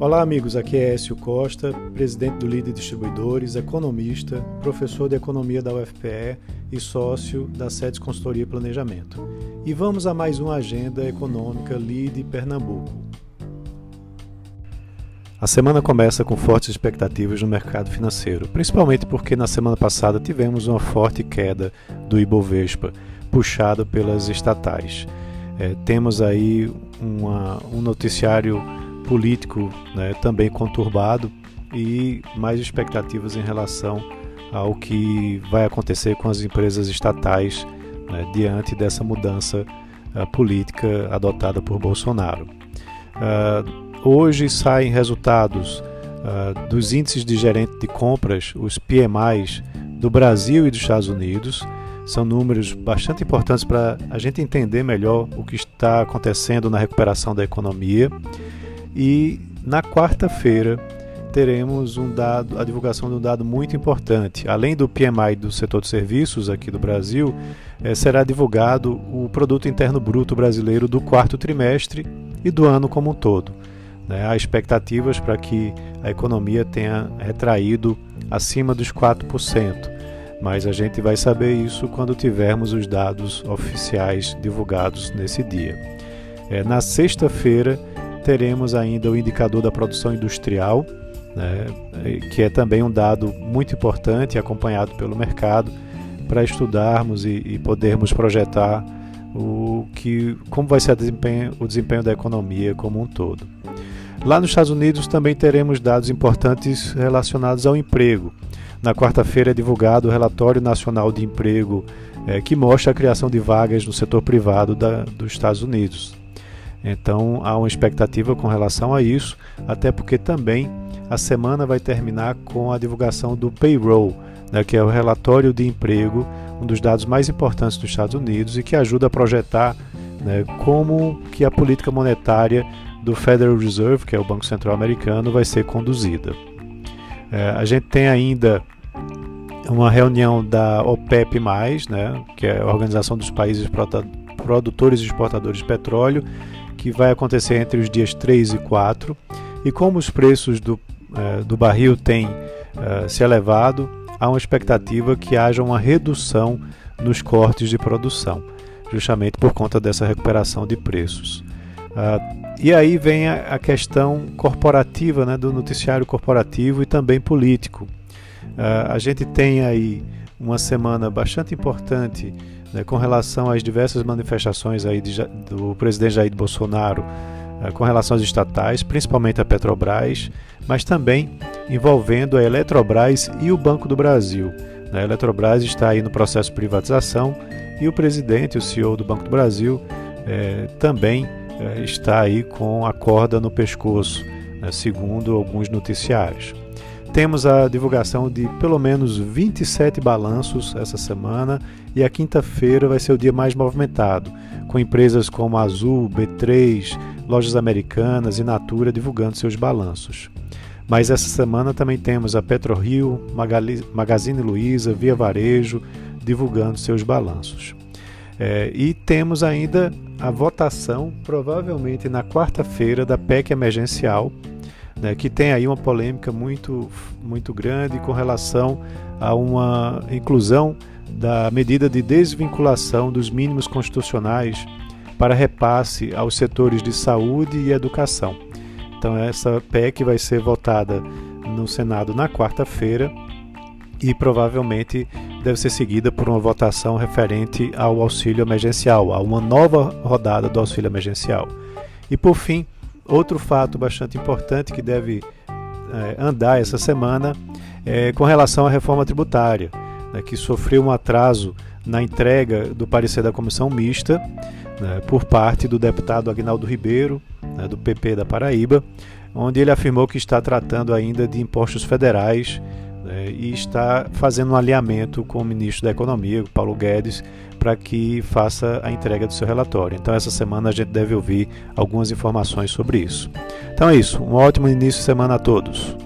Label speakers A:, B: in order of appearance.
A: Olá, amigos. Aqui é Écio Costa, presidente do Líder Distribuidores, economista, professor de economia da UFPE e sócio da SEDES Consultoria e Planejamento. E vamos a mais uma agenda econômica Lide Pernambuco. A semana começa com fortes expectativas no mercado financeiro, principalmente porque na semana passada tivemos uma forte queda do Ibovespa, puxado pelas estatais. É, temos aí uma, um noticiário político né, também conturbado e mais expectativas em relação ao que vai acontecer com as empresas estatais né, diante dessa mudança uh, política adotada por Bolsonaro. Uh, hoje saem resultados uh, dos índices de gerente de compras, os PMIs, do Brasil e dos Estados Unidos. São números bastante importantes para a gente entender melhor o que está acontecendo na recuperação da economia e na quarta-feira teremos um dado, a divulgação de um dado muito importante. Além do PMI do setor de serviços aqui do Brasil, eh, será divulgado o Produto Interno Bruto brasileiro do quarto trimestre e do ano como um todo. Né? Há expectativas para que a economia tenha retraído acima dos 4%, mas a gente vai saber isso quando tivermos os dados oficiais divulgados nesse dia. É, na sexta-feira, teremos ainda o indicador da produção industrial, né, que é também um dado muito importante acompanhado pelo mercado para estudarmos e, e, podermos projetar o que, como vai ser desempenho, o desempenho da economia como um todo. Lá nos Estados Unidos também teremos dados importantes relacionados ao emprego. Na quarta-feira é divulgado o Relatório Nacional de Emprego, é, que mostra a criação de vagas no setor privado da, dos Estados Unidos. Então há uma expectativa com relação a isso, até porque também a semana vai terminar com a divulgação do payroll, né, que é o relatório de emprego, um dos dados mais importantes dos Estados Unidos e que ajuda a projetar né, como que a política monetária do Federal Reserve, que é o Banco Central Americano, vai ser conduzida. É, a gente tem ainda uma reunião da OPEP+, né, que é a Organização dos Países Produtores e Exportadores de Petróleo, que vai acontecer entre os dias 3 e 4. E como os preços do, uh, do barril têm uh, se elevado, há uma expectativa que haja uma redução nos cortes de produção, justamente por conta dessa recuperação de preços. Uh, e aí vem a, questão corporativa, né, do noticiário corporativo e também político. a gente tem aí uma semana bastante importante né, com relação às diversas manifestações aí de, do presidente Jair Bolsonaro uh, com relação às estatais, principalmente a Petrobras, mas também envolvendo a Eletrobras e o Banco do Brasil. Né, a Eletrobras está aí no processo de privatização e o presidente, o CEO do Banco do Brasil, eh, também eh, está aí com a corda no pescoço, né, segundo alguns noticiários. Temos a divulgação de pelo menos 27 balanços essa semana e a quinta-feira vai ser o dia mais movimentado, com empresas como Azul, B3, Lojas Americanas e Natura divulgando seus balanços. Mas essa semana também temos a PetroRio, Magazine Luiza, Via Varejo divulgando seus balanços. É, e temos ainda a votação, provavelmente na quarta-feira, da PEC emergencial, né, que tem aí uma polêmica muito, muito grande com relação a uma inclusão da medida de desvinculação dos mínimos constitucionais para repasse aos setores de saúde e educação. Então, essa PEC vai ser votada no Senado na quarta-feira e provavelmente deve ser seguida por uma votação referente ao auxílio emergencial, a uma nova rodada do auxílio emergencial. E por fim, outro fato bastante importante que deve é, andar essa semana é com relação à reforma tributária né, que sofreu um atraso na entrega do parecer da comissão mista né, por parte do deputado Agnaldo Ribeiro, né, do PP da Paraíba, onde ele afirmou que está tratando ainda de impostos federais né, e está fazendo um alinhamento com o ministro da Economia, Paulo Guedes, para que faça a entrega do seu relatório. Então, essa semana a gente deve ouvir algumas informações sobre isso. Então é isso. Um ótimo início de semana a todos.